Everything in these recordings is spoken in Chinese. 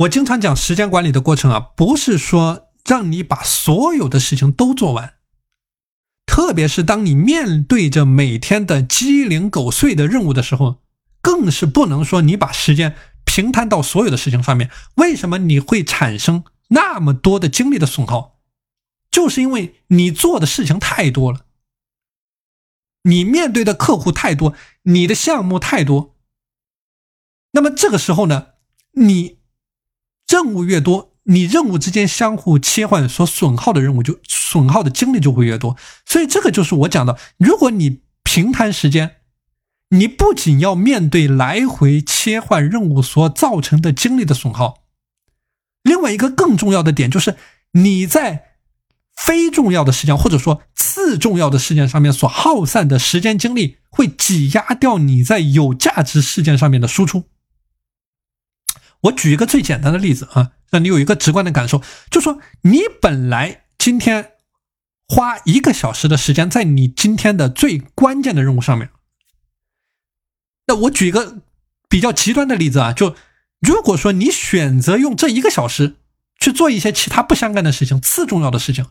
我经常讲时间管理的过程啊，不是说让你把所有的事情都做完，特别是当你面对着每天的鸡零狗碎的任务的时候，更是不能说你把时间平摊到所有的事情上面。为什么你会产生那么多的精力的损耗？就是因为你做的事情太多了，你面对的客户太多，你的项目太多。那么这个时候呢，你。任务越多，你任务之间相互切换所损耗的任务就损耗的精力就会越多，所以这个就是我讲的，如果你平摊时间，你不仅要面对来回切换任务所造成的精力的损耗，另外一个更重要的点就是你在非重要的事件或者说次重要的事件上面所耗散的时间精力，会挤压掉你在有价值事件上面的输出。我举一个最简单的例子啊，让你有一个直观的感受，就说你本来今天花一个小时的时间在你今天的最关键的任务上面。那我举一个比较极端的例子啊，就如果说你选择用这一个小时去做一些其他不相干的事情、次重要的事情，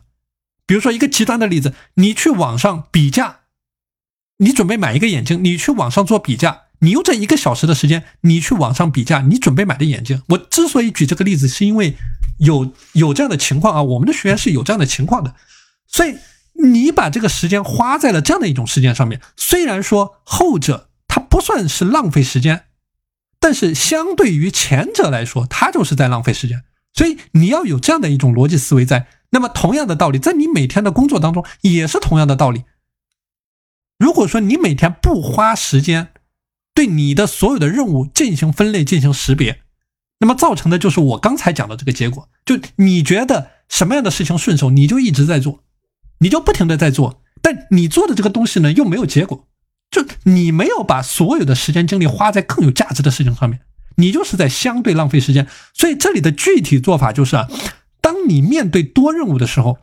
比如说一个极端的例子，你去网上比价，你准备买一个眼镜，你去网上做比价。你用这一个小时的时间，你去网上比价，你准备买的眼镜。我之所以举这个例子，是因为有有这样的情况啊，我们的学员是有这样的情况的。所以你把这个时间花在了这样的一种事件上面，虽然说后者它不算是浪费时间，但是相对于前者来说，它就是在浪费时间。所以你要有这样的一种逻辑思维在。那么同样的道理，在你每天的工作当中也是同样的道理。如果说你每天不花时间，对你的所有的任务进行分类、进行识别，那么造成的就是我刚才讲的这个结果。就你觉得什么样的事情顺手，你就一直在做，你就不停的在做，但你做的这个东西呢，又没有结果，就你没有把所有的时间精力花在更有价值的事情上面，你就是在相对浪费时间。所以这里的具体做法就是啊，当你面对多任务的时候，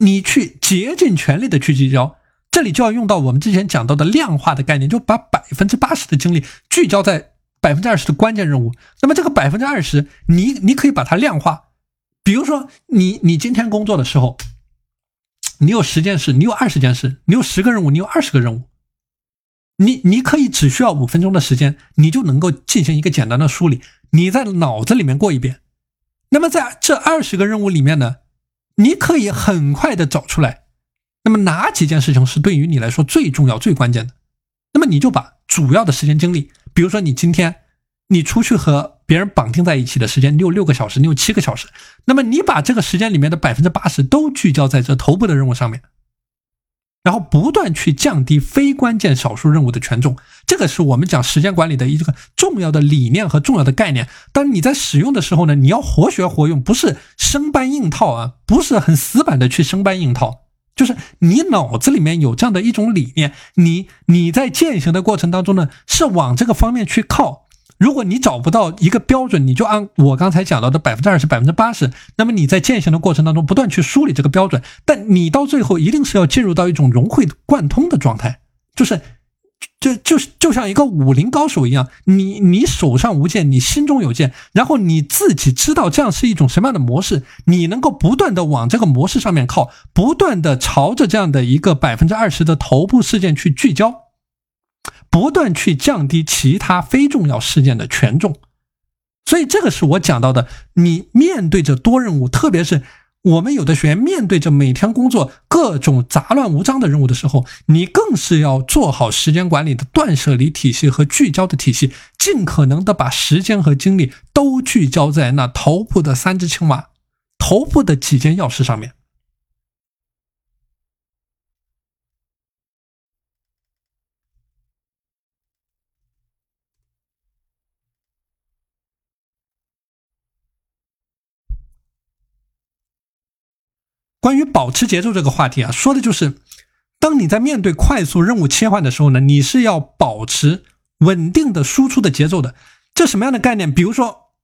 你去竭尽全力的去聚焦。这里就要用到我们之前讲到的量化的概念，就把百分之八十的精力聚焦在百分之二十的关键任务。那么这个百分之二十，你你可以把它量化。比如说，你你今天工作的时候，你有十件事，你有二十件事，你有十个任务，你有二十个任务，你你可以只需要五分钟的时间，你就能够进行一个简单的梳理，你在脑子里面过一遍。那么在这二十个任务里面呢，你可以很快的找出来。那么哪几件事情是对于你来说最重要、最关键的？那么你就把主要的时间精力，比如说你今天你出去和别人绑定在一起的时间，你有六个小时，你有七个小时，那么你把这个时间里面的百分之八十都聚焦在这头部的任务上面，然后不断去降低非关键少数任务的权重。这个是我们讲时间管理的一个重要的理念和重要的概念。当你在使用的时候呢，你要活学活用，不是生搬硬套啊，不是很死板的去生搬硬套。就是你脑子里面有这样的一种理念，你你在践行的过程当中呢，是往这个方面去靠。如果你找不到一个标准，你就按我刚才讲到的百分之二十、百分之八十，那么你在践行的过程当中不断去梳理这个标准，但你到最后一定是要进入到一种融会贯通的状态，就是。就就就像一个武林高手一样，你你手上无剑，你心中有剑，然后你自己知道这样是一种什么样的模式，你能够不断的往这个模式上面靠，不断的朝着这样的一个百分之二十的头部事件去聚焦，不断去降低其他非重要事件的权重，所以这个是我讲到的，你面对着多任务，特别是。我们有的学员面对着每天工作各种杂乱无章的任务的时候，你更是要做好时间管理的断舍离体系和聚焦的体系，尽可能的把时间和精力都聚焦在那头部的三只青蛙、头部的几件要事上面。关于保持节奏这个话题啊，说的就是，当你在面对快速任务切换的时候呢，你是要保持稳定的输出的节奏的。这什么样的概念？比如说，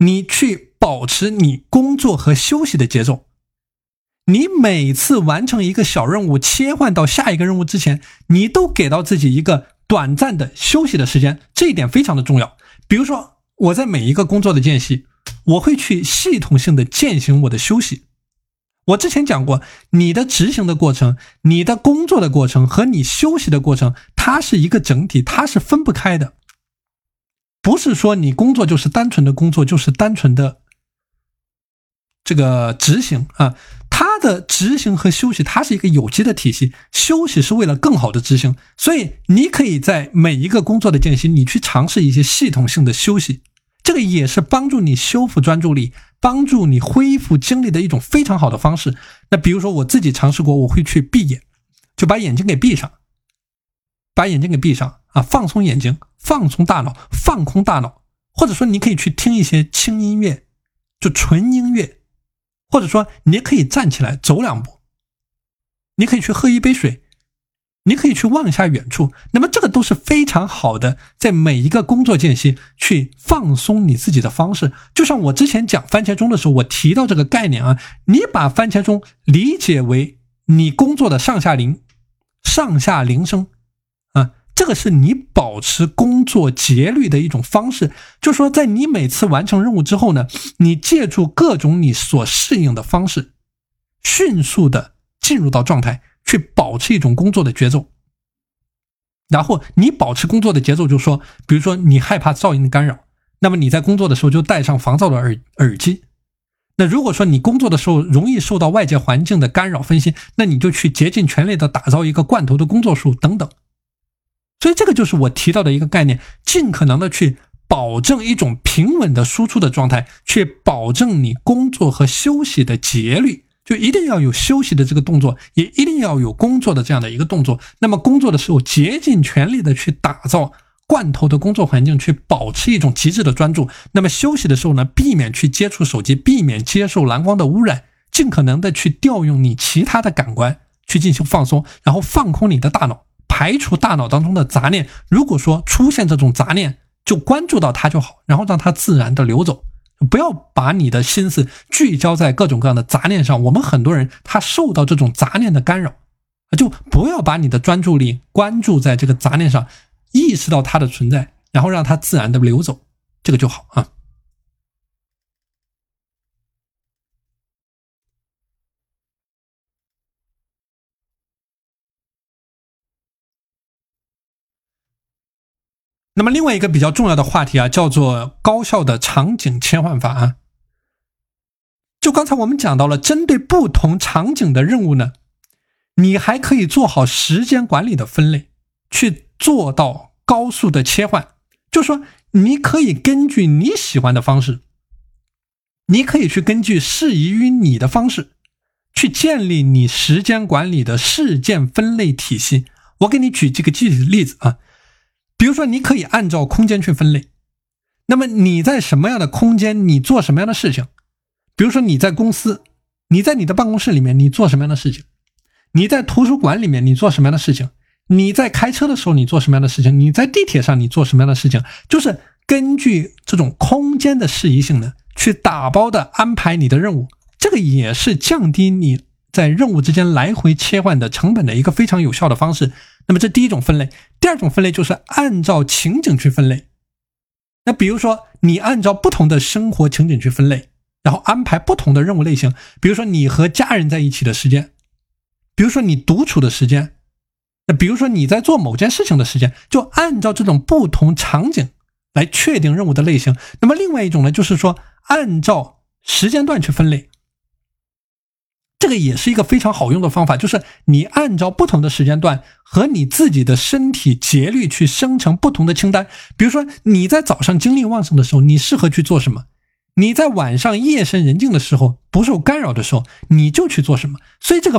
你去保持你工作和休息的节奏，你每次完成一个小任务，切换到下一个任务之前，你都给到自己一个短暂的休息的时间，这一点非常的重要。比如说，我在每一个工作的间隙，我会去系统性的践行我的休息。我之前讲过，你的执行的过程、你的工作的过程和你休息的过程，它是一个整体，它是分不开的。不是说你工作就是单纯的工作，就是单纯的这个执行啊。它的执行和休息，它是一个有机的体系。休息是为了更好的执行，所以你可以在每一个工作的间隙，你去尝试一些系统性的休息，这个也是帮助你修复专注力、帮助你恢复精力的一种非常好的方式。那比如说我自己尝试过，我会去闭眼，就把眼睛给闭上，把眼睛给闭上啊，放松眼睛，放松大脑，放空大脑，或者说你可以去听一些轻音乐，就纯音乐。或者说，你也可以站起来走两步，你可以去喝一杯水，你可以去望一下远处。那么，这个都是非常好的，在每一个工作间隙去放松你自己的方式。就像我之前讲番茄钟的时候，我提到这个概念啊，你把番茄钟理解为你工作的上下铃，上下铃声。啊这个是你保持工作节律的一种方式，就是说，在你每次完成任务之后呢，你借助各种你所适应的方式，迅速的进入到状态，去保持一种工作的节奏。然后你保持工作的节奏，就是说，比如说你害怕噪音的干扰，那么你在工作的时候就戴上防噪的耳耳机。那如果说你工作的时候容易受到外界环境的干扰分心，那你就去竭尽全力的打造一个罐头的工作树等等。所以这个就是我提到的一个概念，尽可能的去保证一种平稳的输出的状态，去保证你工作和休息的节律，就一定要有休息的这个动作，也一定要有工作的这样的一个动作。那么工作的时候，竭尽全力的去打造罐头的工作环境，去保持一种极致的专注。那么休息的时候呢，避免去接触手机，避免接受蓝光的污染，尽可能的去调用你其他的感官去进行放松，然后放空你的大脑。排除大脑当中的杂念，如果说出现这种杂念，就关注到它就好，然后让它自然的流走，不要把你的心思聚焦在各种各样的杂念上。我们很多人他受到这种杂念的干扰，啊就不要把你的专注力关注在这个杂念上，意识到它的存在，然后让它自然的流走，这个就好啊。那么另外一个比较重要的话题啊，叫做高效的场景切换法啊。就刚才我们讲到了，针对不同场景的任务呢，你还可以做好时间管理的分类，去做到高速的切换。就说你可以根据你喜欢的方式，你可以去根据适宜于你的方式，去建立你时间管理的事件分类体系。我给你举几个具体的例子啊。比如说，你可以按照空间去分类。那么你在什么样的空间，你做什么样的事情？比如说你在公司，你在你的办公室里面，你做什么样的事情？你在图书馆里面，你做什么样的事情？你在开车的时候，你做什么样的事情？你在地铁上，你做什么样的事情？就是根据这种空间的适宜性呢，去打包的安排你的任务。这个也是降低你在任务之间来回切换的成本的一个非常有效的方式。那么这第一种分类，第二种分类就是按照情景去分类。那比如说，你按照不同的生活情景去分类，然后安排不同的任务类型。比如说，你和家人在一起的时间，比如说你独处的时间，那比如说你在做某件事情的时间，就按照这种不同场景来确定任务的类型。那么另外一种呢，就是说按照时间段去分类。这个也是一个非常好用的方法，就是你按照不同的时间段和你自己的身体节律去生成不同的清单。比如说你在早上精力旺盛的时候，你适合去做什么？你在晚上夜深人静的时候，不受干扰的时候，你就去做什么？所以这个